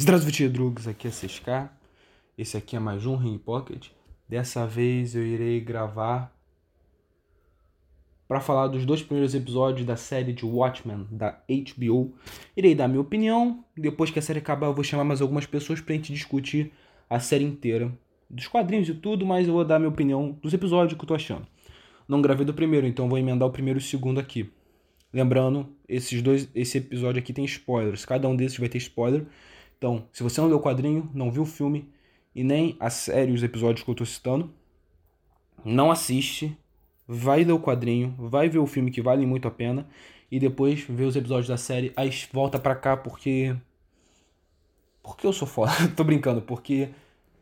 Здравствуйте, drugs, aqui é 6K. Esse aqui é mais um Ring Pocket. Dessa vez eu irei gravar para falar dos dois primeiros episódios da série de Watchmen da HBO. Irei dar minha opinião. Depois que a série acabar, eu vou chamar mais algumas pessoas pra gente discutir a série inteira, dos quadrinhos e tudo, mas eu vou dar minha opinião dos episódios que eu tô achando. Não gravei do primeiro, então vou emendar o primeiro e o segundo aqui. Lembrando, esses dois, esse episódio aqui tem spoilers. Cada um desses vai ter spoiler. Então, se você não leu o quadrinho, não viu o filme e nem a série, os episódios que eu tô citando, não assiste, vai ler o quadrinho, vai ver o filme que vale muito a pena e depois vê os episódios da série, aí volta pra cá porque porque eu sou foda, tô brincando, porque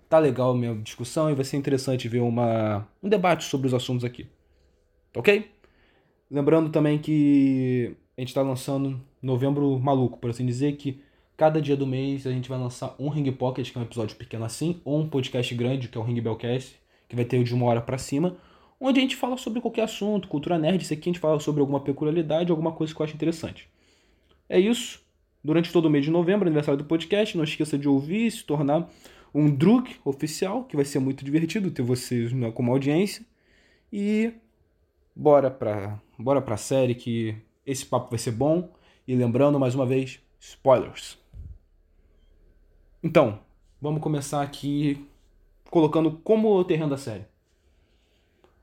tá legal a minha discussão e vai ser interessante ver uma um debate sobre os assuntos aqui. OK? Lembrando também que a gente está lançando novembro maluco, por assim dizer, que cada dia do mês a gente vai lançar um Ring Pocket, que é um episódio pequeno assim, ou um podcast grande, que é o Ring Bellcast, que vai ter de uma hora para cima, onde a gente fala sobre qualquer assunto, cultura nerd, isso aqui a gente fala sobre alguma peculiaridade, alguma coisa que eu acho interessante. É isso. Durante todo o mês de novembro, aniversário do podcast, não esqueça de ouvir e se tornar um drug oficial, que vai ser muito divertido ter vocês como audiência. E bora pra, bora pra série que esse papo vai ser bom. E lembrando mais uma vez, spoilers. Então, vamos começar aqui colocando como o terreno da série.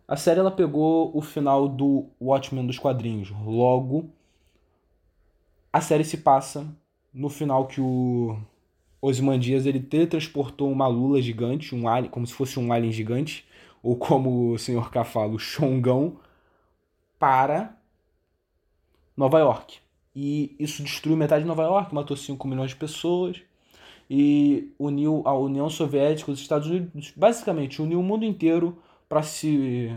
A série ela pegou o final do Watchmen dos quadrinhos. Logo, a série se passa no final que o Ozymandias ele teletransportou uma lula gigante, um alien, como se fosse um alien gigante, ou como o Sr. K fala, o Xongão, para Nova York. E isso destruiu metade de Nova York, matou 5 milhões de pessoas e uniu a União Soviética, os Estados Unidos, basicamente uniu o mundo inteiro para se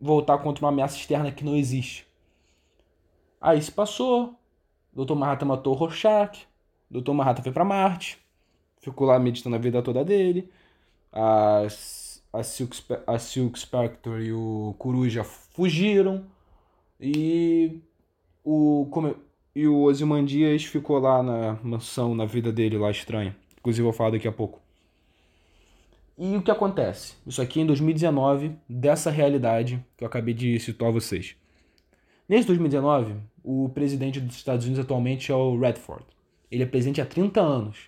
voltar contra uma ameaça externa que não existe. Aí se passou, Dr. Manhattan matou o Rorschach, Dr. Manhattan foi para Marte, ficou lá meditando a vida toda dele, as, a, Silk, a Silk Spectre e o Coruja fugiram, e o, e o Ozymandias ficou lá na mansão, na vida dele lá estranha. Inclusive eu vou falar daqui a pouco. E o que acontece? Isso aqui em 2019, dessa realidade que eu acabei de citar a vocês. Nesse 2019, o presidente dos Estados Unidos atualmente é o Redford. Ele é presidente há 30 anos.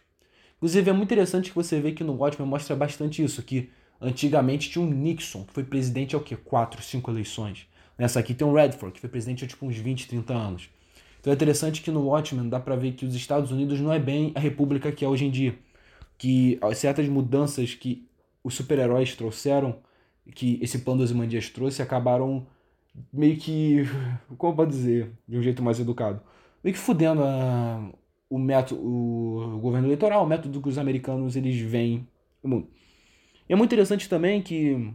Inclusive é muito interessante que você vê que no Watchmen mostra bastante isso, que antigamente tinha um Nixon, que foi presidente há o quê? 4, 5 eleições. Nessa aqui tem o Redford, que foi presidente há tipo uns 20, 30 anos. Então é interessante que no Watchmen dá para ver que os Estados Unidos não é bem a república que é hoje em dia. Que certas mudanças que os super-heróis trouxeram, que esse plano dos Imandias trouxe, acabaram meio que. Como pode dizer? De um jeito mais educado. Meio que fudendo a, o método, o, governo eleitoral, o método que os americanos eles veem no mundo. E é muito interessante também que,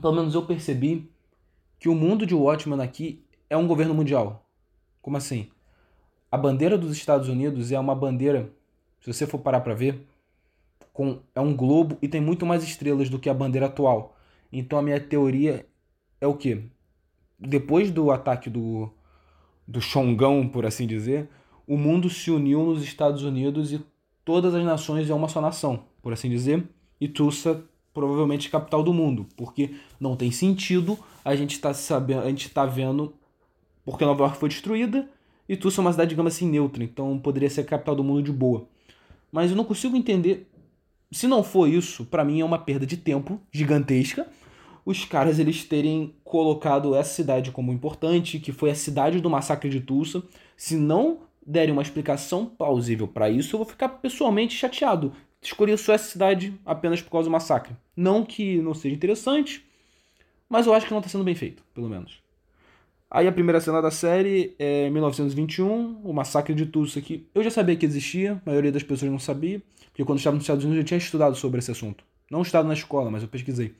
pelo menos eu percebi, que o mundo de Watchmen aqui é um governo mundial. Como assim? A bandeira dos Estados Unidos é uma bandeira, se você for parar para ver, com, é um globo e tem muito mais estrelas do que a bandeira atual. Então a minha teoria é o que? Depois do ataque do, do Xongão, por assim dizer, o mundo se uniu nos Estados Unidos e todas as nações é uma só nação, por assim dizer, e Tulsa provavelmente capital do mundo, porque não tem sentido a gente está sabendo, a gente está vendo porque Nova York foi destruída e Tulsa é uma cidade, digamos assim, neutra, então poderia ser a capital do mundo de boa. Mas eu não consigo entender. Se não for isso, para mim é uma perda de tempo gigantesca. Os caras eles terem colocado essa cidade como importante, que foi a cidade do massacre de Tulsa. Se não derem uma explicação plausível para isso, eu vou ficar pessoalmente chateado. Escolhi só essa cidade apenas por causa do massacre. Não que não seja interessante, mas eu acho que não está sendo bem feito, pelo menos. Aí a primeira cena da série é 1921, o massacre de Tulsa aqui. Eu já sabia que existia, a maioria das pessoas não sabia, porque quando estava nos Estados Unidos eu tinha estudado sobre esse assunto. Não estudado na escola, mas eu pesquisei.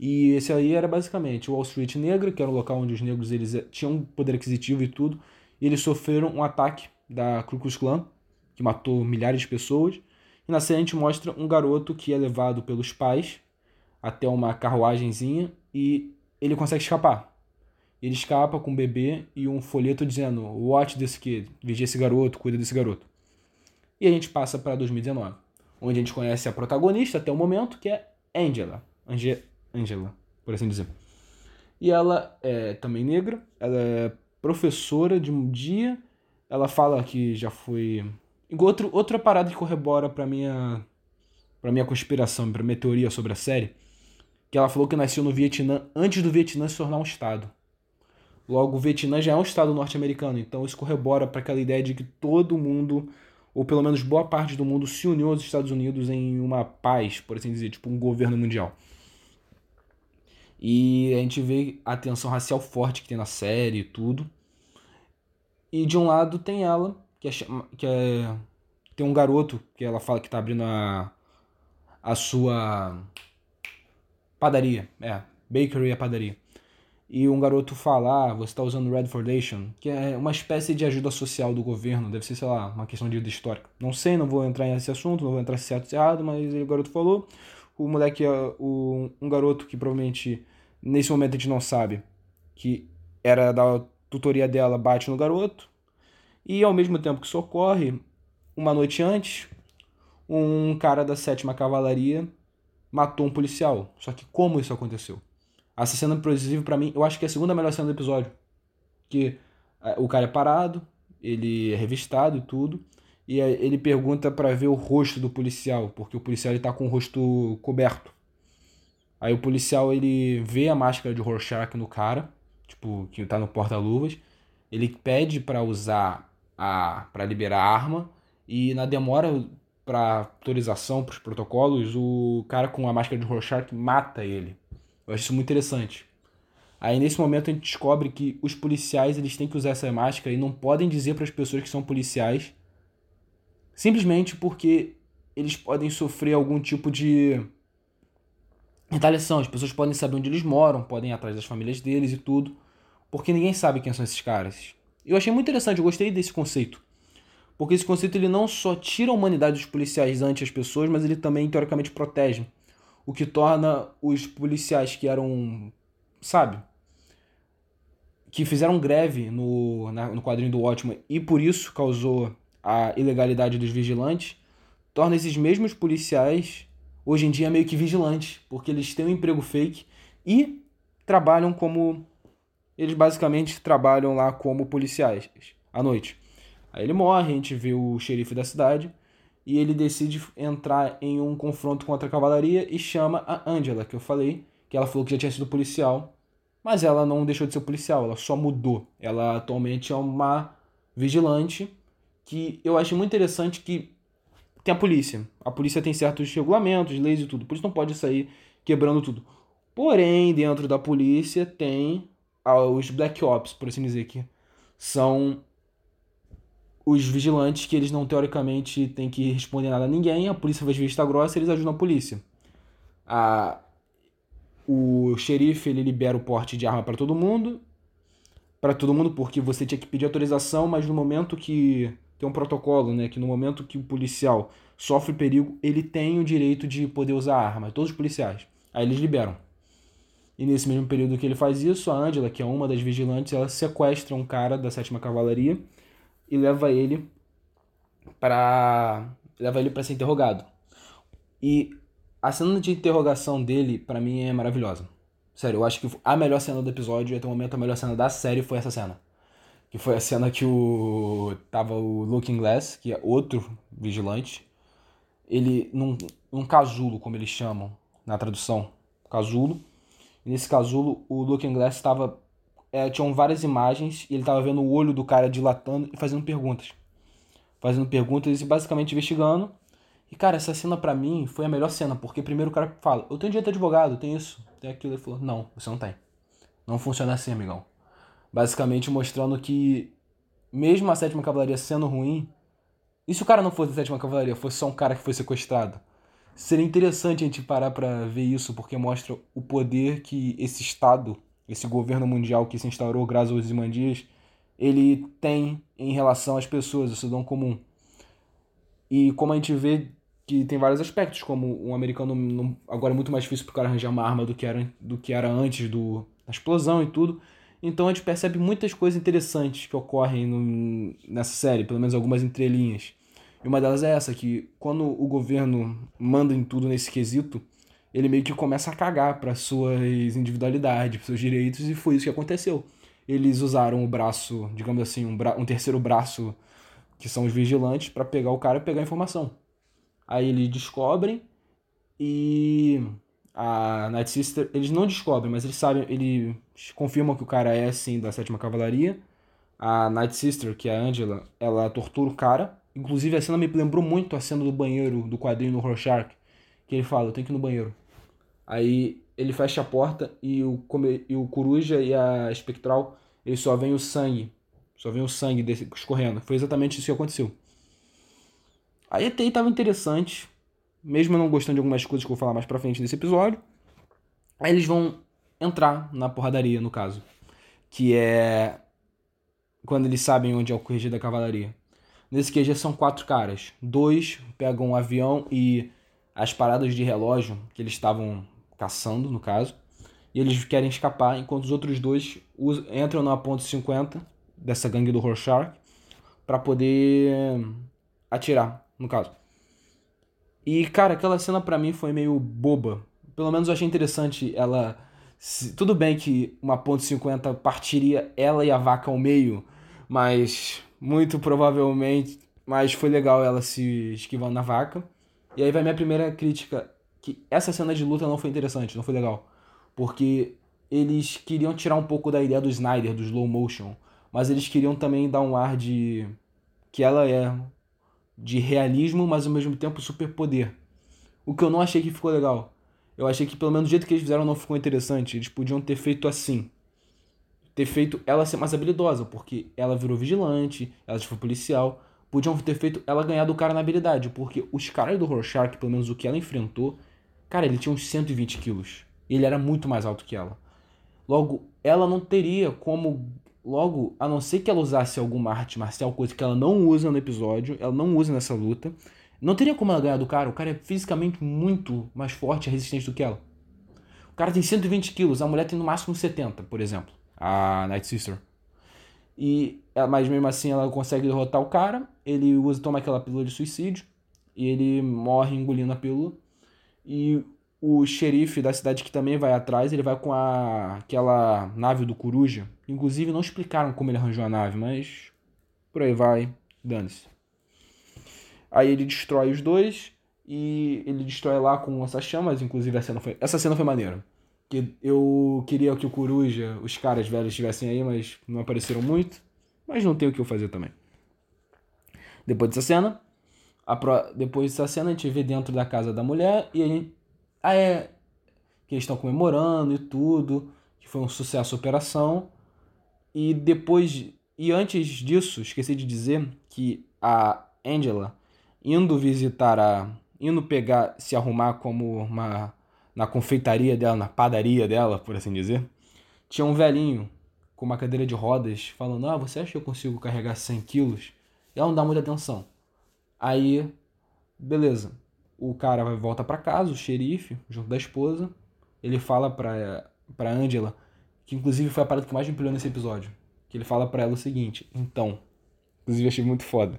E esse aí era basicamente Wall Street negra, que era o local onde os negros eles eh, tinham poder aquisitivo e tudo, e eles sofreram um ataque da Ku Klux Klan, que matou milhares de pessoas. E na série a gente mostra um garoto que é levado pelos pais até uma carruagenzinha e ele consegue escapar ele escapa com um bebê e um folheto dizendo: Watch desse kid, vigia esse garoto, cuida desse garoto. E a gente passa para 2019, onde a gente conhece a protagonista até o momento, que é Angela. Ange Angela, por assim dizer. E ela é também negra, ela é professora de um dia, ela fala que já foi. Outro, outra parada que corrobora pra minha, pra minha conspiração, pra minha teoria sobre a série, que ela falou que nasceu no Vietnã antes do Vietnã se tornar um estado. Logo, o Vietnã já é um estado norte-americano, então isso corrobora para aquela ideia de que todo mundo, ou pelo menos boa parte do mundo, se uniu aos Estados Unidos em uma paz, por assim dizer, tipo um governo mundial. E a gente vê a tensão racial forte que tem na série e tudo. E de um lado tem ela, que é, que é tem um garoto que ela fala que tá abrindo a, a sua padaria, é, bakery a padaria e um garoto falar, ah, você está usando Red Foundation, que é uma espécie de ajuda social do governo, deve ser, sei lá, uma questão de vida histórica. Não sei, não vou entrar nesse assunto, não vou entrar se certo ou errado, mas o garoto falou. O moleque, o, um garoto que provavelmente, nesse momento a gente não sabe, que era da tutoria dela, bate no garoto. E ao mesmo tempo que isso ocorre, uma noite antes, um cara da sétima cavalaria matou um policial. Só que como isso aconteceu? Essa cena, inclusive, para mim, eu acho que é a segunda melhor cena do episódio. Que é, o cara é parado, ele é revistado e tudo, e ele pergunta para ver o rosto do policial, porque o policial ele tá com o rosto coberto. Aí o policial ele vê a máscara de Rorschach no cara, tipo, que tá no porta-luvas. Ele pede para usar a para liberar a arma e na demora para autorização para os protocolos, o cara com a máscara de Rorschach mata ele. Eu acho isso muito interessante. Aí nesse momento a gente descobre que os policiais eles têm que usar essa máscara e não podem dizer para as pessoas que são policiais simplesmente porque eles podem sofrer algum tipo de retaliação. As pessoas podem saber onde eles moram, podem ir atrás das famílias deles e tudo, porque ninguém sabe quem são esses caras. Eu achei muito interessante, eu gostei desse conceito. Porque esse conceito ele não só tira a humanidade dos policiais ante as pessoas, mas ele também teoricamente protege o que torna os policiais que eram, sabe, que fizeram greve no, na, no quadrinho do Watchmen e por isso causou a ilegalidade dos vigilantes, torna esses mesmos policiais hoje em dia meio que vigilantes, porque eles têm um emprego fake e trabalham como eles basicamente trabalham lá como policiais à noite. Aí ele morre, a gente vê o xerife da cidade e ele decide entrar em um confronto contra a cavalaria e chama a Angela, que eu falei, que ela falou que já tinha sido policial, mas ela não deixou de ser policial, ela só mudou. Ela atualmente é uma vigilante que eu acho muito interessante que tem a polícia. A polícia tem certos regulamentos, leis e tudo, por isso não pode sair quebrando tudo. Porém, dentro da polícia tem os Black Ops, por assim dizer, que são os vigilantes que eles não teoricamente têm que responder nada a ninguém, a polícia faz vista grossa, eles ajudam a polícia. A, o xerife ele libera o porte de arma para todo mundo, para todo mundo porque você tinha que pedir autorização, mas no momento que tem um protocolo, né, que no momento que o policial sofre perigo, ele tem o direito de poder usar arma, todos os policiais. Aí eles liberam. E nesse mesmo período que ele faz isso, a Angela, que é uma das vigilantes, ela sequestra um cara da sétima cavalaria e leva ele para leva ele para ser interrogado. E a cena de interrogação dele para mim é maravilhosa. Sério, eu acho que a melhor cena do episódio até o momento a melhor cena da série foi essa cena. Que foi a cena que o tava o Looking Glass, que é outro vigilante, ele num, num casulo, como eles chamam na tradução, casulo. E nesse casulo o Looking Glass estava é, tinham várias imagens e ele tava vendo o olho do cara dilatando e fazendo perguntas. Fazendo perguntas e basicamente investigando. E, cara, essa cena pra mim foi a melhor cena, porque primeiro o cara fala, eu tenho direito de advogado, tem isso, tem aquilo. Ele falou, não, você não tem. Não funciona assim, amigão. Basicamente mostrando que, mesmo a sétima cavalaria sendo ruim, e se o cara não fosse a sétima cavalaria, fosse só um cara que foi sequestrado? Seria interessante a gente parar pra ver isso, porque mostra o poder que esse Estado esse governo mundial que se instaurou graças aos Imandias, ele tem em relação às pessoas, ao cidadão comum. E como a gente vê que tem vários aspectos, como um americano não, agora é muito mais difícil para o cara arranjar uma arma do que era, do que era antes do, da explosão e tudo. Então a gente percebe muitas coisas interessantes que ocorrem no, nessa série, pelo menos algumas entrelinhas. E uma delas é essa, que quando o governo manda em tudo nesse quesito, ele meio que começa a cagar para suas individualidades, para seus direitos, e foi isso que aconteceu. Eles usaram o braço, digamos assim, um, bra um terceiro braço, que são os vigilantes, para pegar o cara e pegar a informação. Aí eles descobrem e a Night Sister, eles não descobrem, mas eles sabem, eles confirmam que o cara é sim da sétima cavalaria. A Night Sister, que é a Angela, ela tortura o cara. Inclusive a cena me lembrou muito a cena do banheiro do quadrinho no Rorschach, que ele fala, eu tenho que ir no banheiro. Aí ele fecha a porta e o, e o coruja e a espectral, ele só vem o sangue. Só vem o sangue desse, escorrendo. Foi exatamente isso que aconteceu. Aí até aí tava interessante. Mesmo não gostando de algumas coisas que eu vou falar mais pra frente desse episódio. Aí eles vão entrar na porradaria, no caso. Que é quando eles sabem onde é o QG da cavalaria. Nesse QG são quatro caras. Dois pegam um avião e as paradas de relógio que eles estavam caçando, no caso. E eles querem escapar, enquanto os outros dois entram na ponte 50 dessa gangue do Rorschach para poder atirar, no caso. E, cara, aquela cena para mim foi meio boba. Pelo menos eu achei interessante ela. Tudo bem que uma ponte 50 partiria ela e a vaca ao meio, mas muito provavelmente. Mas foi legal ela se esquivando na vaca. E aí vai minha primeira crítica, que essa cena de luta não foi interessante, não foi legal. Porque eles queriam tirar um pouco da ideia do Snyder, do slow motion, mas eles queriam também dar um ar de que ela é de realismo, mas ao mesmo tempo superpoder. O que eu não achei que ficou legal. Eu achei que pelo menos do jeito que eles fizeram não ficou interessante. Eles podiam ter feito assim. Ter feito ela ser mais habilidosa, porque ela virou vigilante, ela foi policial, podiam ter feito ela ganhar do cara na habilidade, porque os caras do Rorschach, pelo menos o que ela enfrentou, cara, ele tinha uns 120 quilos. Ele era muito mais alto que ela. Logo, ela não teria como. Logo, a não ser que ela usasse alguma arte marcial, coisa que ela não usa no episódio, ela não usa nessa luta, não teria como ela ganhar do cara. O cara é fisicamente muito mais forte e resistente do que ela. O cara tem 120 quilos, a mulher tem no máximo 70, por exemplo. A Night Sister. E, mas mesmo assim ela consegue derrotar o cara. Ele usa, toma aquela pílula de suicídio. E ele morre engolindo a pílula. E o xerife da cidade que também vai atrás, ele vai com a, aquela nave do Coruja. Inclusive não explicaram como ele arranjou a nave, mas por aí vai, dane-se. Aí ele destrói os dois e ele destrói lá com essas chamas, inclusive cena foi, essa cena foi maneira. Que eu queria que o Coruja, os caras velhos estivessem aí, mas não apareceram muito. Mas não tem o que eu fazer também. Depois dessa cena, pro... depois dessa cena a gente vê dentro da casa da mulher e a gente. Ah, é. Que eles estão comemorando e tudo. Que foi um sucesso a operação. E depois. E antes disso, esqueci de dizer que a Angela, indo visitar a. indo pegar, se arrumar como uma na confeitaria dela, na padaria dela, por assim dizer, tinha um velhinho com uma cadeira de rodas falando: Ah, você acha que eu consigo carregar 100 quilos? E ela não dá muita atenção. Aí, beleza. O cara vai volta para casa, o xerife, junto da esposa. Ele fala pra, pra Angela, que inclusive foi a parada que mais me pilhou nesse episódio. Que ele fala para ela o seguinte: Então, inclusive achei muito foda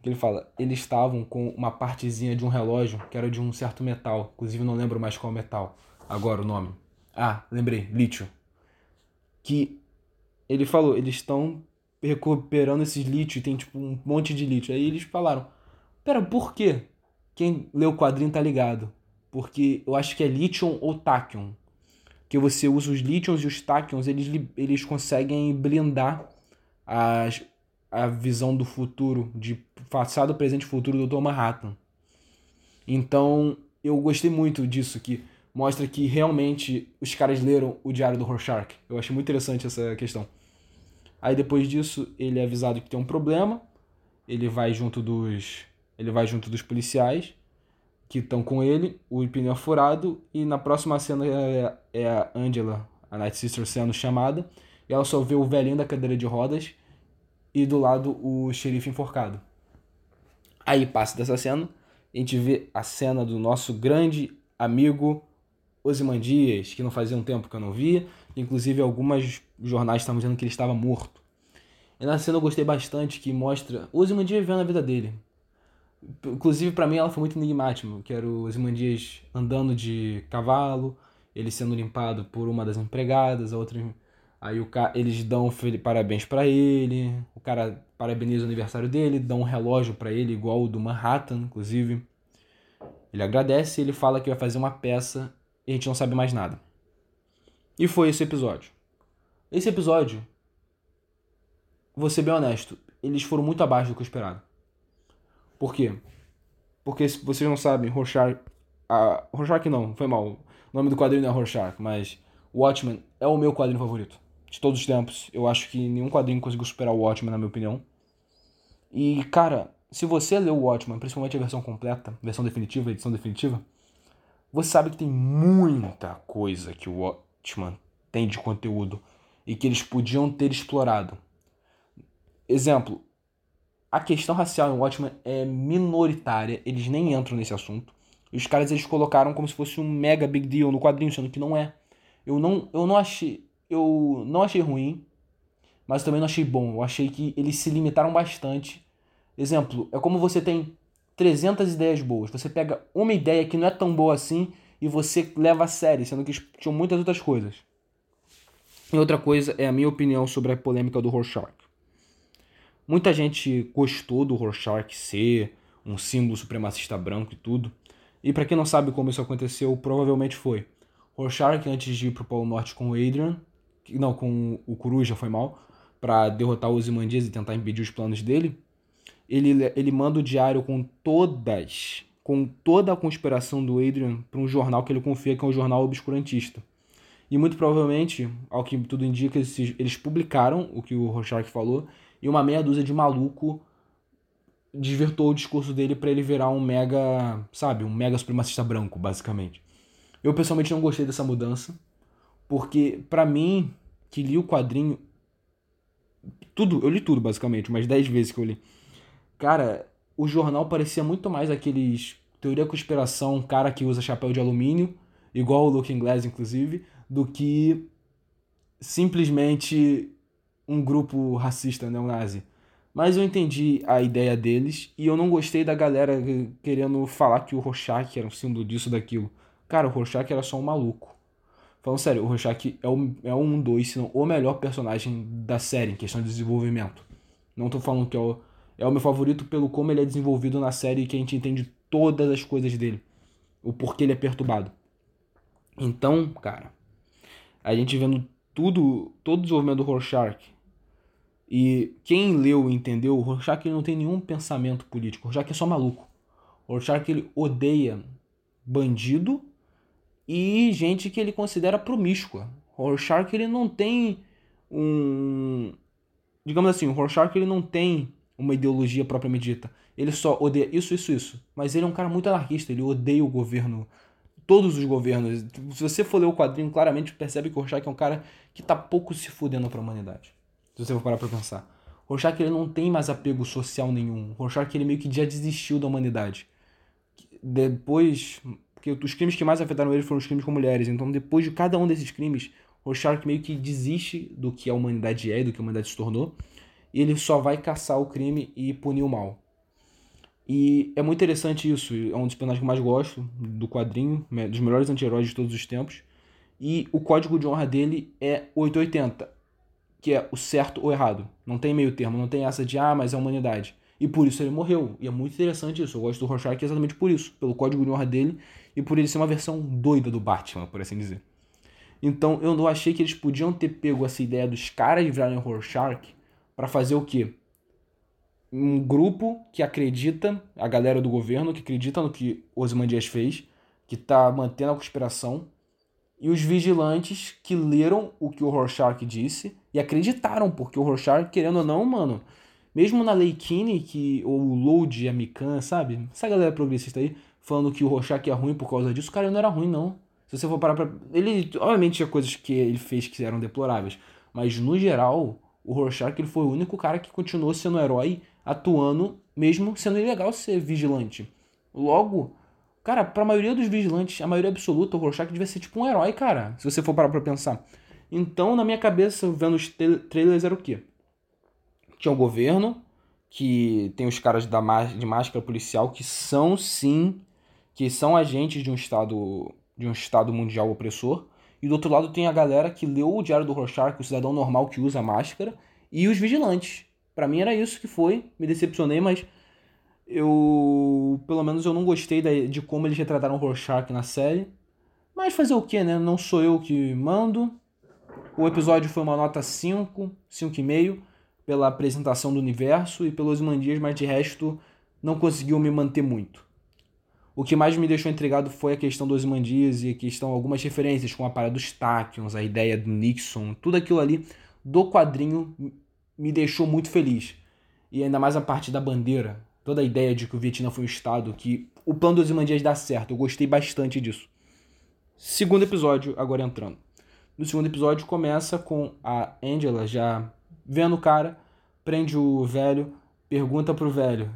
que ele fala, eles estavam com uma partezinha de um relógio que era de um certo metal, inclusive não lembro mais qual metal, agora o nome. Ah, lembrei, lítio. Que ele falou, eles estão recuperando esses lítio, tem tipo um monte de lítio. Aí eles falaram, pera, por quê? Quem lê o quadrinho tá ligado. Porque eu acho que é lítio ou tachyon. Que você usa os lítions e os tachyons, eles, eles conseguem blindar as, a visão do futuro, de passado, presente e futuro do Dr. Manhattan. Então, eu gostei muito disso, que mostra que realmente os caras leram o diário do Rorschach. Eu achei muito interessante essa questão. Aí depois disso, ele é avisado que tem um problema, ele vai junto dos ele vai junto dos policiais que estão com ele, o pneu furado e na próxima cena é, é a Angela, a Night Sister sendo chamada, e ela só vê o velhinho da cadeira de rodas e do lado o xerife enforcado. Aí passa dessa cena, a gente vê a cena do nosso grande amigo Osimandias, que não fazia um tempo que eu não via, inclusive algumas jornais estavam dizendo que ele estava morto. E na cena eu gostei bastante que mostra Osimandias vivendo a vida dele. Inclusive, para mim, ela foi muito enigmática, que era o Ozymandias andando de cavalo, ele sendo limpado por uma das empregadas, a outra... Aí o cara, eles dão parabéns para ele, o cara parabeniza o aniversário dele, dá um relógio para ele igual o do Manhattan, inclusive. Ele agradece e ele fala que vai fazer uma peça e a gente não sabe mais nada. E foi esse episódio. Esse episódio, vou ser bem honesto, eles foram muito abaixo do que eu esperava. Por quê? Porque se vocês não sabem, Rorschach. A, Rorschach não, foi mal. O nome do quadrinho não é Rorschach, mas Watchmen é o meu quadrinho favorito. De todos os tempos. Eu acho que nenhum quadrinho conseguiu superar o Watchmen, na minha opinião. E, cara, se você leu o Watchmen, principalmente a versão completa, versão definitiva, edição definitiva, você sabe que tem muita coisa que o Watchmen tem de conteúdo e que eles podiam ter explorado. Exemplo, a questão racial em Watchmen é minoritária, eles nem entram nesse assunto. Os caras eles colocaram como se fosse um mega big deal no quadrinho, sendo que não é. Eu não, eu não achei, eu não achei ruim, mas também não achei bom. Eu achei que eles se limitaram bastante. Exemplo, é como você tem 300 ideias boas. Você pega uma ideia que não é tão boa assim e você leva a sério, sendo que tinham muitas outras coisas. E outra coisa é a minha opinião sobre a polêmica do Rorschach. Muita gente gostou do Rorschach ser um símbolo supremacista branco e tudo. E para quem não sabe como isso aconteceu, provavelmente foi. Rorschach, antes de ir pro Polo Norte com o Adrian, não, com o Coruja, foi mal, para derrotar os Imandias e tentar impedir os planos dele, ele, ele manda o diário com todas, com toda a conspiração do Adrian para um jornal que ele confia que é um jornal obscurantista. E muito provavelmente, ao que tudo indica, eles, eles publicaram o que o Rorschach falou e uma meia dúzia de maluco desvirtou o discurso dele para ele virar um mega, sabe, um mega supremacista branco, basicamente. Eu pessoalmente não gostei dessa mudança, porque para mim, que li o quadrinho tudo, eu li tudo basicamente, umas 10 vezes que eu li. Cara, o jornal parecia muito mais aqueles teoria conspiração, cara que usa chapéu de alumínio, igual o Looking Glass inclusive, do que simplesmente um grupo racista neonazi. Mas eu entendi a ideia deles e eu não gostei da galera querendo falar que o Rorschach era um símbolo disso daquilo. Cara, o Rorschach era só um maluco. Falando sério, o Rorschach é, o, é um dois, se não o melhor personagem da série em questão de desenvolvimento. Não tô falando que é o, é o meu favorito pelo como ele é desenvolvido na série e que a gente entende todas as coisas dele. O porquê ele é perturbado. Então, cara, a gente vendo tudo, todo o desenvolvimento do Rorschach e quem leu e entendeu, o Rorschach não tem nenhum pensamento político. O Rorschach é só maluco. O Rorschach ele odeia bandido e gente que ele considera promíscua. O Rorschach ele não tem um... Digamos assim, o Rorschach ele não tem uma ideologia propriamente dita. Ele só odeia isso, isso, isso. Mas ele é um cara muito anarquista, ele odeia o governo todos os governos. Se você for ler o quadrinho, claramente percebe que o Rorschach é um cara que tá pouco se fudendo pra humanidade. Se você for parar pra pensar. Rorschach ele não tem mais apego social nenhum. Rorschach ele meio que já desistiu da humanidade. Depois, porque os crimes que mais afetaram ele foram os crimes com mulheres. Então, depois de cada um desses crimes, Rorschach meio que desiste do que a humanidade é e do que a humanidade se tornou. E ele só vai caçar o crime e punir o mal. E é muito interessante isso. É um dos personagens que eu mais gosto do quadrinho, dos melhores anti-heróis de todos os tempos. E o código de honra dele é 880 que é o certo ou errado. Não tem meio termo, não tem essa de, ah, mas é a humanidade. E por isso ele morreu. E é muito interessante isso. Eu gosto do Rorschach exatamente por isso. Pelo código de honra dele e por ele ser uma versão doida do Batman, por assim dizer. Então eu não achei que eles podiam ter pego essa ideia dos caras virarem Rorschach para fazer o quê? Um grupo que acredita, a galera do governo que acredita no que Ozymandias fez, que tá mantendo a conspiração, e os vigilantes que leram o que o Rorschach disse e acreditaram, porque o Rorschach, querendo ou não, mano, mesmo na Lei Kinney, que o Load e a Mikan, sabe? Essa galera progressista aí, falando que o Rorschach é ruim por causa disso, o cara não era ruim, não. Se você for parar pra. Ele, obviamente, tinha coisas que ele fez que eram deploráveis, mas no geral, o Rorschach ele foi o único cara que continuou sendo herói, atuando, mesmo sendo ilegal ser vigilante. Logo, Cara, pra maioria dos vigilantes, a maioria absoluta, o Rorschach devia ser tipo um herói, cara. Se você for parar pra pensar. Então, na minha cabeça, vendo os trailers, era o quê? Tinha o governo, que tem os caras da, de máscara policial que são sim, que são agentes de um estado de um estado mundial opressor. E do outro lado tem a galera que leu o Diário do Rorschach, o cidadão normal que usa máscara, e os vigilantes. Para mim era isso que foi, me decepcionei, mas eu pelo menos eu não gostei de como eles retrataram o Rorschach na série. Mas fazer o que, né? Não sou eu que mando. O episódio foi uma nota 5, 5,5 pela apresentação do universo e pelos mandias, mas de resto não conseguiu me manter muito. O que mais me deixou intrigado foi a questão dos Mandias e a questão algumas referências com a parada dos Tachyons, a ideia do Nixon, tudo aquilo ali do quadrinho me deixou muito feliz. E ainda mais a parte da bandeira, toda a ideia de que o Vietnã foi um estado que o plano dos Imandias dá certo. Eu gostei bastante disso. Segundo episódio, agora entrando. No segundo episódio começa com a Angela já vendo o cara, prende o velho, pergunta pro velho,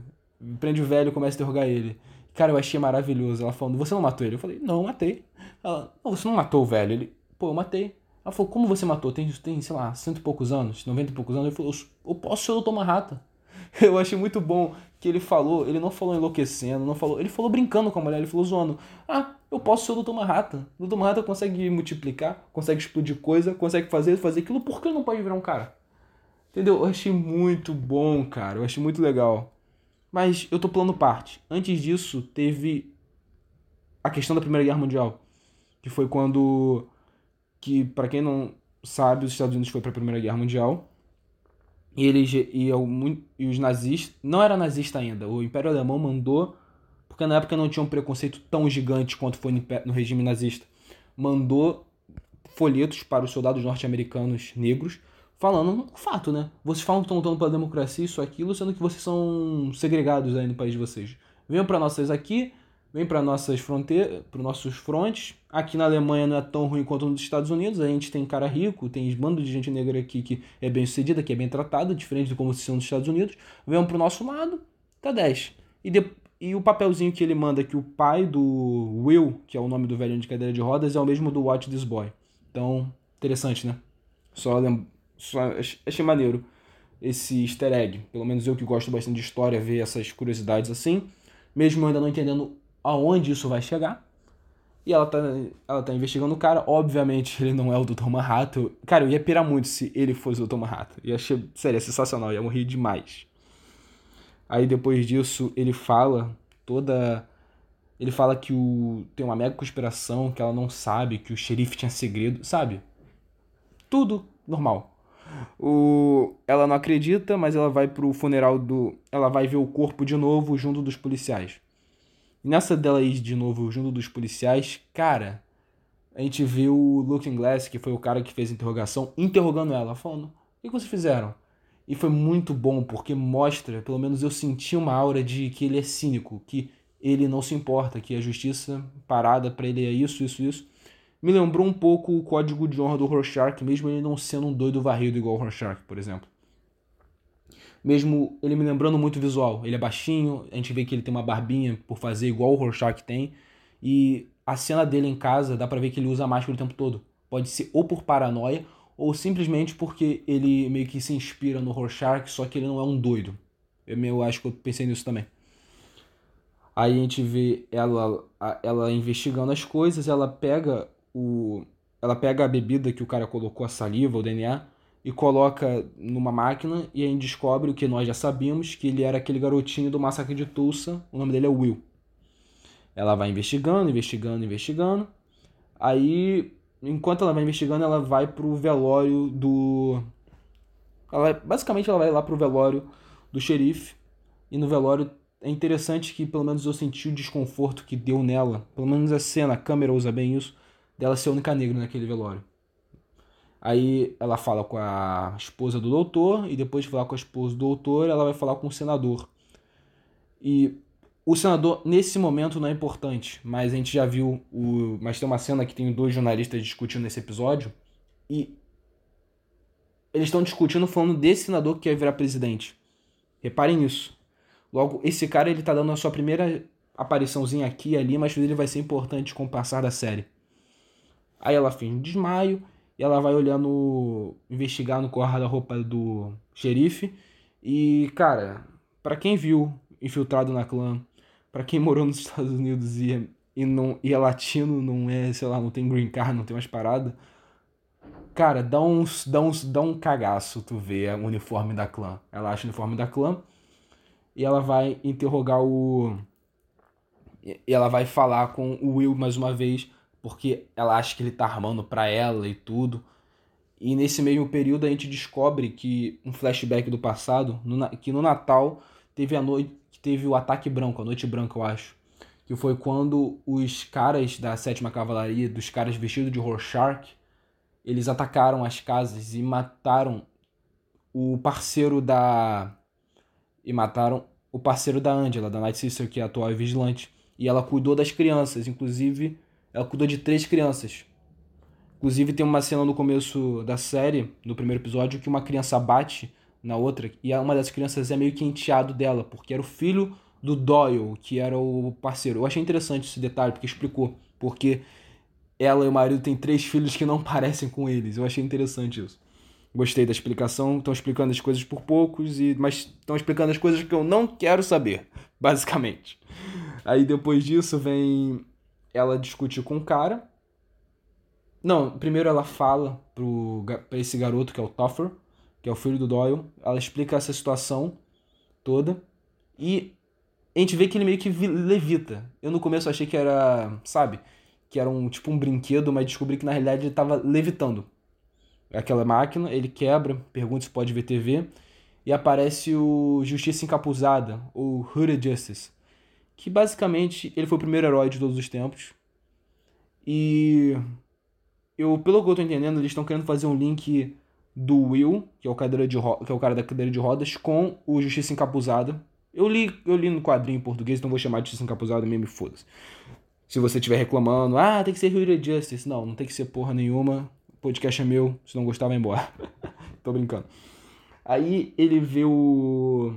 prende o velho começa a interrogar ele. Cara, eu achei maravilhoso. Ela falando, você não matou ele? Eu falei, não, matei. Ela, não, você não matou o velho? Ele, pô, eu matei. Ela falou, como você matou? Tem, tem sei lá, cento e poucos anos, noventa e poucos anos. Ele falou, eu posso ser o. Manhattan. Eu achei muito bom que ele falou, ele não falou enlouquecendo, não falou, ele falou brincando com a mulher, ele falou zoando. Ah, eu posso ser o Dr. Manhattan. O Dr. Manhattan consegue multiplicar, consegue explodir coisa, consegue fazer, fazer aquilo, por que ele não pode virar um cara? Entendeu? Eu achei muito bom, cara. Eu achei muito legal. Mas eu tô pulando parte. Antes disso, teve a questão da Primeira Guerra Mundial, que foi quando que para quem não sabe, os Estados Unidos foi para a Primeira Guerra Mundial. E eles e, e os nazistas, não era nazista ainda, o Império Alemão mandou, porque na época não tinha um preconceito tão gigante quanto foi no regime nazista, mandou folhetos para os soldados norte-americanos negros falando um fato, né? Vocês falam que estão lutando pela democracia, isso, aquilo, sendo que vocês são segregados aí no país de vocês. Venham para nossas aqui, vem para nossas fronteiras, para nossos frontes. Aqui na Alemanha não é tão ruim quanto nos Estados Unidos. A gente tem cara rico, tem bando de gente negra aqui que é bem sucedida, que é bem tratada, diferente de como se são nos Estados Unidos. Venham pro nosso lado, tá 10. E, de, e o papelzinho que ele manda que o pai do Will, que é o nome do velho de cadeira de rodas, é o mesmo do Watch This Boy. Então, interessante, né? Só lembra só achei maneiro esse easter egg. Pelo menos eu que gosto bastante de história, ver essas curiosidades assim. Mesmo ainda não entendendo aonde isso vai chegar. E ela tá, ela tá investigando o cara. Obviamente, ele não é o Dr. Manhattan. Cara, eu ia pirar muito se ele fosse o Dr. Manhattan. E achei, sério, é sensacional. Eu ia morrer demais. Aí depois disso, ele fala toda. Ele fala que o tem uma mega conspiração, que ela não sabe, que o xerife tinha segredo, sabe? Tudo normal. O, ela não acredita, mas ela vai pro funeral do. Ela vai ver o corpo de novo junto dos policiais. E nessa dela ir de novo junto dos policiais, cara, a gente vê o Looking Glass, que foi o cara que fez a interrogação, interrogando ela, falando: O que vocês fizeram? E foi muito bom, porque mostra, pelo menos eu senti uma aura de que ele é cínico, que ele não se importa, que a justiça parada para ele é isso, isso, isso me lembrou um pouco o código de honra do Rorschach, mesmo ele não sendo um doido varrido igual o Rorschach, por exemplo. Mesmo ele me lembrando muito visual. Ele é baixinho, a gente vê que ele tem uma barbinha por fazer igual o Rorschach tem. E a cena dele em casa, dá pra ver que ele usa máscara o tempo todo. Pode ser ou por paranoia, ou simplesmente porque ele meio que se inspira no Rorschach, só que ele não é um doido. Eu, eu acho que eu pensei nisso também. Aí a gente vê ela, ela investigando as coisas, ela pega o, ela pega a bebida que o cara colocou, a saliva, o DNA, e coloca numa máquina e aí descobre o que nós já sabíamos, que ele era aquele garotinho do massacre de Tulsa, o nome dele é Will. Ela vai investigando, investigando, investigando. Aí, enquanto ela vai investigando, ela vai pro velório do. Ela, basicamente, ela vai lá pro velório do xerife. E no velório é interessante que, pelo menos, eu senti o desconforto que deu nela. Pelo menos a cena, a câmera usa bem isso dela ser a única negra naquele velório. Aí ela fala com a esposa do doutor, e depois de falar com a esposa do doutor, ela vai falar com o senador. E o senador, nesse momento, não é importante, mas a gente já viu o. Mas tem uma cena que tem dois jornalistas discutindo nesse episódio, e eles estão discutindo falando desse senador que quer virar presidente. Reparem nisso. Logo, esse cara ele tá dando a sua primeira apariçãozinha aqui e ali, mas ele vai ser importante com o passar da série. Aí ela fez um desmaio e ela vai olhando, investigar no guarda-roupa do xerife. E, cara, para quem viu Infiltrado na Clã, para quem morou nos Estados Unidos e, é, e, não, e é latino, não é, sei lá, não tem green card, não tem umas paradas. Cara, dá, uns, dá, uns, dá um cagaço tu ver o uniforme da clã. Ela acha o uniforme da clã e ela vai interrogar o. E ela vai falar com o Will mais uma vez, porque ela acha que ele tá armando pra ela e tudo. E nesse mesmo período a gente descobre que um flashback do passado, no, que no Natal teve a noite, teve o ataque branco, a noite branca, eu acho. Que foi quando os caras da sétima cavalaria, dos caras vestidos de Rorschach, eles atacaram as casas e mataram o parceiro da e mataram o parceiro da Angela, da Night Sister, que é a atual vigilante. E ela cuidou das crianças, inclusive ela cuidou de três crianças. Inclusive tem uma cena no começo da série, no primeiro episódio, que uma criança bate na outra e uma das crianças é meio que enteado dela, porque era o filho do Doyle, que era o parceiro. Eu achei interessante esse detalhe, porque explicou porque ela e o marido têm três filhos que não parecem com eles. Eu achei interessante isso. Gostei da explicação. Estão explicando as coisas por poucos, e mas estão explicando as coisas que eu não quero saber, basicamente. Aí depois disso vem ela discutir com o cara não, primeiro ela fala pro, pra esse garoto que é o Toffer, que é o filho do Doyle. Ela explica essa situação toda. E a gente vê que ele meio que levita. Eu no começo achei que era, sabe, que era um tipo um brinquedo, mas descobri que na realidade ele estava levitando. Aquela máquina, ele quebra, pergunta se pode ver TV, e aparece o Justiça Encapuzada, ou Hooded Justice, que basicamente ele foi o primeiro herói de todos os tempos. E eu, pelo que eu tô entendendo, eles estão querendo fazer um link do Will, que é o, cadeira de que é o cara da cadeira de rodas, com o Justiça Encapuzada. Eu li, eu li no quadrinho em português, então vou chamar de Justiça Encapuzada mesmo, foda-se. Se você estiver reclamando, ah, tem que ser Hero Justice. Não, não tem que ser porra nenhuma. O podcast é meu, se não gostar, vai embora. Tô brincando. Aí ele vê o.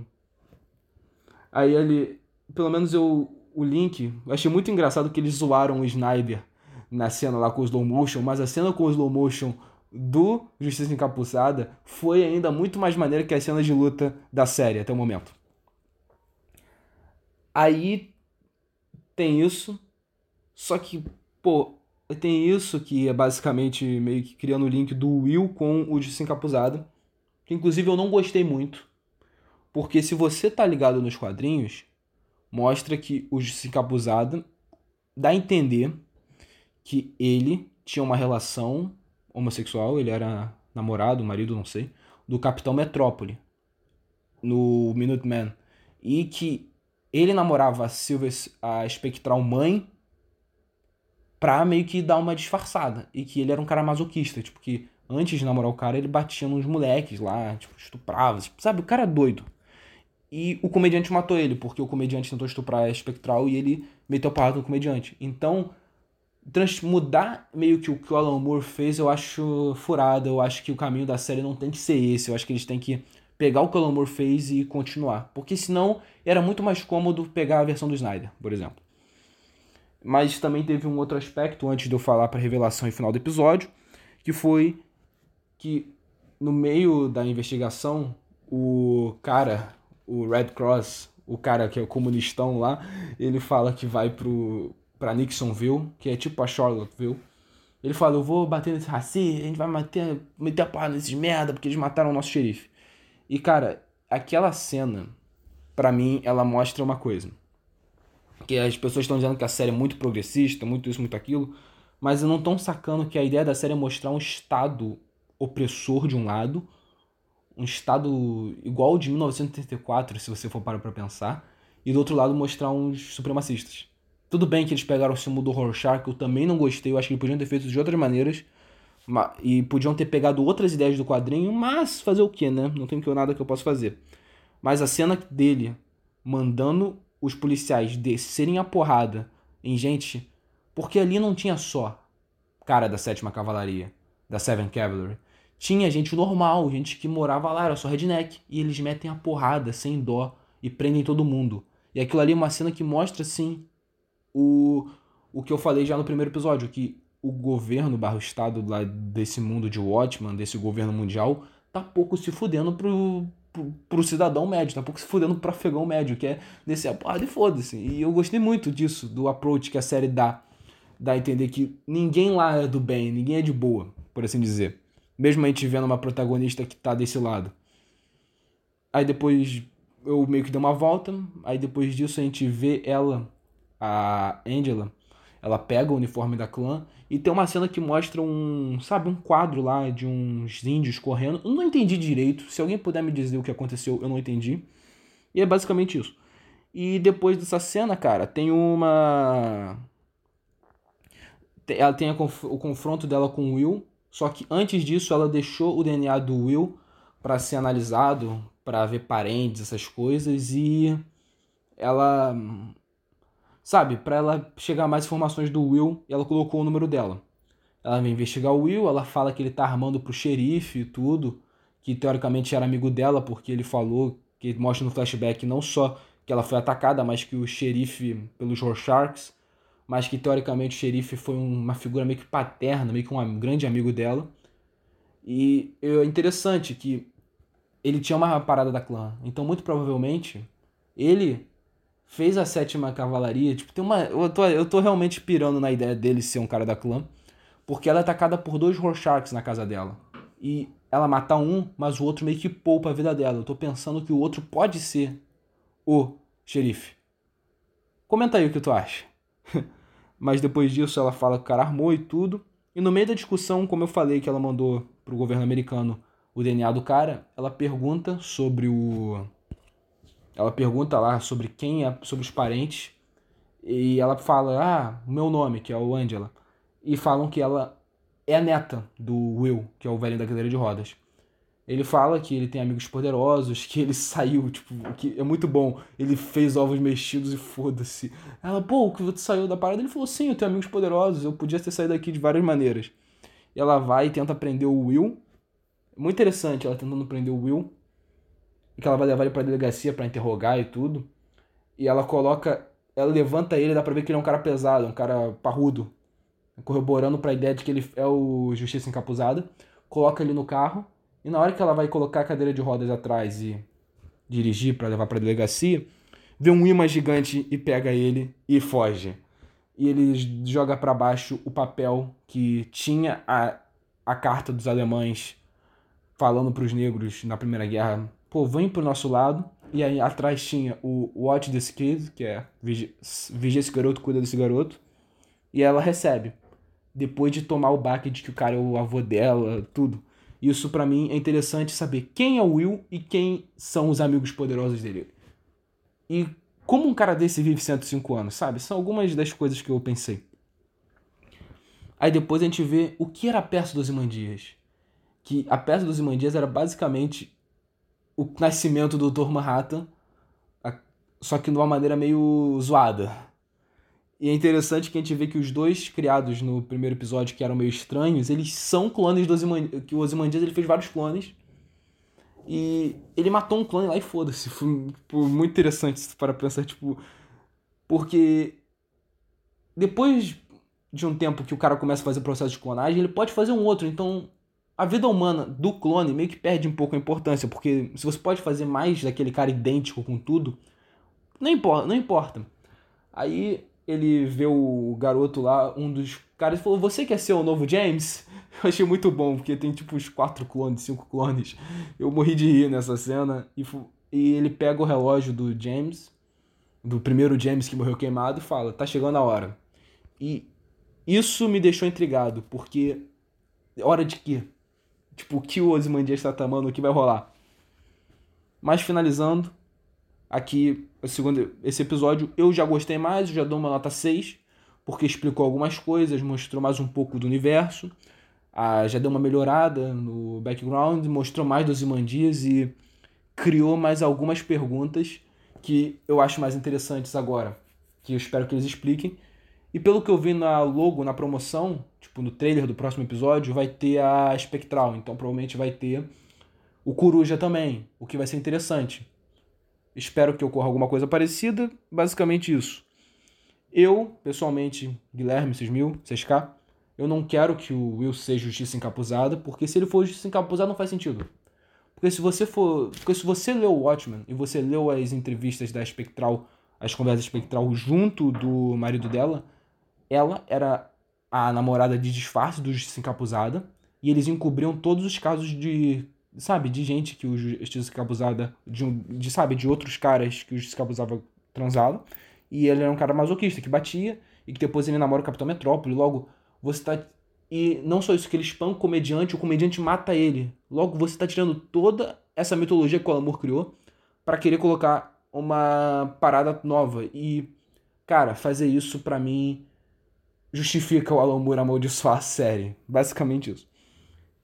Aí ele. Pelo menos eu. O link. Eu achei muito engraçado que eles zoaram o Snyder na cena lá com o slow motion, mas a cena com o slow motion do Justiça Encapuçada foi ainda muito mais maneira que as cenas de luta da série até o momento. Aí tem isso, só que, pô, tem isso que é basicamente meio que criando o link do Will com o Justiça Encapuzada, que inclusive eu não gostei muito, porque se você tá ligado nos quadrinhos, mostra que o Justiça Encapuzada dá a entender que ele tinha uma relação homossexual, ele era namorado, marido, não sei, do Capitão Metrópole no Minuteman. E que ele namorava a Silver, a espectral mãe, pra meio que dar uma disfarçada. E que ele era um cara masoquista, tipo, que antes de namorar o cara, ele batia nos moleques lá, tipo, estuprava, sabe? O cara é doido. E o comediante matou ele, porque o comediante tentou estuprar a espectral e ele meteu porrada no comediante. Então, mudar meio que o que o Alan Moore fez, eu acho furado. Eu acho que o caminho da série não tem que ser esse. Eu acho que eles têm que pegar o que o Alan Moore fez e continuar. Porque senão era muito mais cômodo pegar a versão do Snyder, por exemplo. Mas também teve um outro aspecto antes de eu falar para revelação e final do episódio, que foi que no meio da investigação, o cara, o Red Cross, o cara que é o comunistão lá, ele fala que vai pro, para Nixonville, que é tipo a Charlottesville. Ele fala, eu vou bater nesse racista, a gente vai meter, meter a porra nesses merda, porque eles mataram o nosso xerife. E, cara, aquela cena, para mim, ela mostra uma coisa. Que as pessoas estão dizendo que a série é muito progressista, muito isso, muito aquilo, mas não estão sacando que a ideia da série é mostrar um Estado opressor de um lado, um Estado igual de 1984, se você for parar pra pensar, e do outro lado mostrar uns supremacistas. Tudo bem que eles pegaram o símbolo do Rorschach, eu também não gostei, eu acho que eles podiam ter feito de outras maneiras. E podiam ter pegado outras ideias do quadrinho, mas fazer o que, né? Não tem nada que eu possa fazer. Mas a cena dele mandando os policiais descerem a porrada em gente, porque ali não tinha só cara da sétima cavalaria, da Seven Cavalry. Tinha gente normal, gente que morava lá, era só redneck. E eles metem a porrada sem dó e prendem todo mundo. E aquilo ali é uma cena que mostra, assim, o, o que eu falei já no primeiro episódio, que o governo barro estado lá desse mundo de Watchman, desse governo mundial, tá pouco se fudendo pro, pro, pro cidadão médio, tá pouco se fudendo pro afegão médio, que é descer a porrada e foda-se. E eu gostei muito disso, do approach que a série dá. Dá a entender que ninguém lá é do bem, ninguém é de boa, por assim dizer. Mesmo a gente vendo uma protagonista que tá desse lado. Aí depois eu meio que dei uma volta, aí depois disso a gente vê ela, a Angela, ela pega o uniforme da clã e tem uma cena que mostra um, sabe, um quadro lá de uns índios correndo. Eu não entendi direito. Se alguém puder me dizer o que aconteceu, eu não entendi. E é basicamente isso. E depois dessa cena, cara, tem uma. Ela tem o confronto dela com o Will. Só que antes disso, ela deixou o DNA do Will para ser analisado, para ver parentes, essas coisas. E ela Sabe, para ela chegar mais informações do Will, ela colocou o número dela. Ela vem investigar o Will, ela fala que ele tá armando pro xerife e tudo, que teoricamente era amigo dela, porque ele falou, que mostra no flashback não só que ela foi atacada, mas que o xerife, pelos Rorschachs, mas que teoricamente o xerife foi uma figura meio que paterna, meio que um grande amigo dela. E é interessante que ele tinha uma parada da clã, então muito provavelmente ele fez a sétima cavalaria. Tipo, tem uma. Eu tô, eu tô realmente pirando na ideia dele ser um cara da clã. Porque ela é atacada por dois Rorschachs na casa dela. E ela mata um, mas o outro meio que poupa a vida dela. Eu tô pensando que o outro pode ser o xerife. Comenta aí o que tu acha. mas depois disso ela fala que o cara armou e tudo. E no meio da discussão, como eu falei que ela mandou pro governo americano o DNA do cara, ela pergunta sobre o ela pergunta lá sobre quem é, sobre os parentes, e ela fala, ah, meu nome, que é o Angela. E falam que ela é a neta do Will, que é o velho da cadeira de rodas. Ele fala que ele tem amigos poderosos, que ele saiu, tipo, que é muito bom. Ele fez ovos mexidos e foda-se. Ela, pô, que você saiu da parada? Ele falou, sim, eu tenho amigos poderosos, eu podia ter saído daqui de várias maneiras. E ela vai e tenta prender o Will. Muito interessante ela tentando prender o Will que ela vai levar ele pra delegacia para interrogar e tudo. E ela coloca. Ela levanta ele, dá pra ver que ele é um cara pesado, um cara parrudo. Corroborando pra ideia de que ele é o Justiça Encapuzada. Coloca ele no carro. E na hora que ela vai colocar a cadeira de rodas atrás e dirigir para levar pra delegacia, vê um imã gigante e pega ele e foge. E ele joga para baixo o papel que tinha a, a carta dos alemães falando para os negros na Primeira Guerra pô, vem pro nosso lado. E aí atrás tinha o Watch This Kid, que é vigia, esse garoto, cuida desse garoto. E ela recebe. Depois de tomar o baque de que o cara é o avô dela, tudo. Isso para mim é interessante saber quem é o Will e quem são os amigos poderosos dele. E como um cara desse vive 105 anos, sabe? São algumas das coisas que eu pensei. Aí depois a gente vê o que era a peça dos Imandias. Que a peça dos Imandias era basicamente o nascimento do Dr. Manhattan, só que de uma maneira meio zoada. E é interessante que a gente vê que os dois criados no primeiro episódio, que eram meio estranhos, eles são clones do Ozymandias, que o Ozymandias ele fez vários clones. E ele matou um clone lá e foda-se. Foi tipo, muito interessante para pensar, tipo... Porque depois de um tempo que o cara começa a fazer o processo de clonagem, ele pode fazer um outro. Então, a vida humana do clone meio que perde um pouco a importância, porque se você pode fazer mais daquele cara idêntico com tudo, não importa, não importa. Aí ele vê o garoto lá, um dos caras, falou: Você quer ser o novo James? Eu achei muito bom, porque tem tipo uns quatro clones, cinco clones. Eu morri de rir nessa cena. E, e ele pega o relógio do James, do primeiro James que morreu queimado, e fala: Tá chegando a hora. E isso me deixou intrigado, porque. Hora de quê? Tipo, o que o Ozymandias está tramando, o que vai rolar. Mas finalizando, aqui o segundo, esse episódio eu já gostei mais, eu já dou uma nota 6, porque explicou algumas coisas, mostrou mais um pouco do universo, ah, já deu uma melhorada no background, mostrou mais dos Imandias e criou mais algumas perguntas que eu acho mais interessantes agora, que eu espero que eles expliquem. E pelo que eu vi na logo, na promoção, tipo no trailer do próximo episódio, vai ter a Espectral. Então provavelmente vai ter o Coruja também, o que vai ser interessante. Espero que ocorra alguma coisa parecida. Basicamente isso. Eu, pessoalmente, Guilherme 6000, 6K, eu não quero que o Will seja justiça encapuzada, porque se ele for justiça encapuzada não faz sentido. Porque se você for. Porque se você leu o Watchmen e você leu as entrevistas da Espectral, as conversas Espectral junto do marido dela, ela era a namorada de disfarce do Justiça Encapuzada. E eles encobriam todos os casos de. Sabe, de gente que o Justiça Encapuzada. De, de, sabe, de outros caras que o Justiça Encapuzada transava. E ele era um cara masoquista que batia. E que depois ele namora o Capitão Metrópole. Logo, você tá e não só isso, que ele spam o comediante, o comediante mata ele. Logo, você está tirando toda essa mitologia que o Alan criou para querer colocar uma parada nova. E, cara, fazer isso para mim justifica o Alan Moore amaldiçoar a série. Basicamente isso.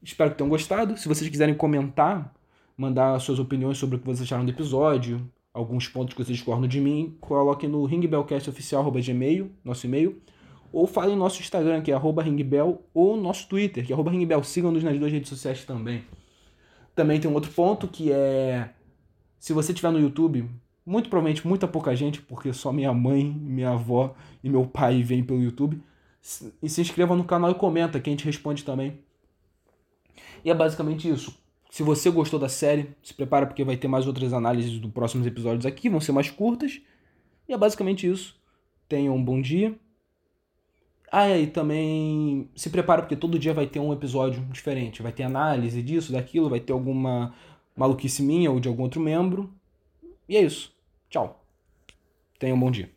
Espero que tenham gostado. Se vocês quiserem comentar, mandar suas opiniões sobre o que vocês acharam do episódio, alguns pontos que vocês discordam de mim, coloquem no ringbellcastoficial.gmail, nosso e-mail ou fale no nosso Instagram, que é ringbell, ou nosso Twitter, que é ringbell. Sigam-nos nas duas redes sociais também. Também tem um outro ponto que é. Se você estiver no YouTube, muito provavelmente muita pouca gente, porque só minha mãe, minha avó e meu pai vêm pelo YouTube. E se inscreva no canal e comenta, que a gente responde também. E é basicamente isso. Se você gostou da série, se prepara porque vai ter mais outras análises dos próximos episódios aqui, vão ser mais curtas. E é basicamente isso. Tenham um bom dia ah, e também se prepara porque todo dia vai ter um episódio diferente. Vai ter análise disso, daquilo, vai ter alguma maluquice minha ou de algum outro membro. E é isso. Tchau. Tenha um bom dia.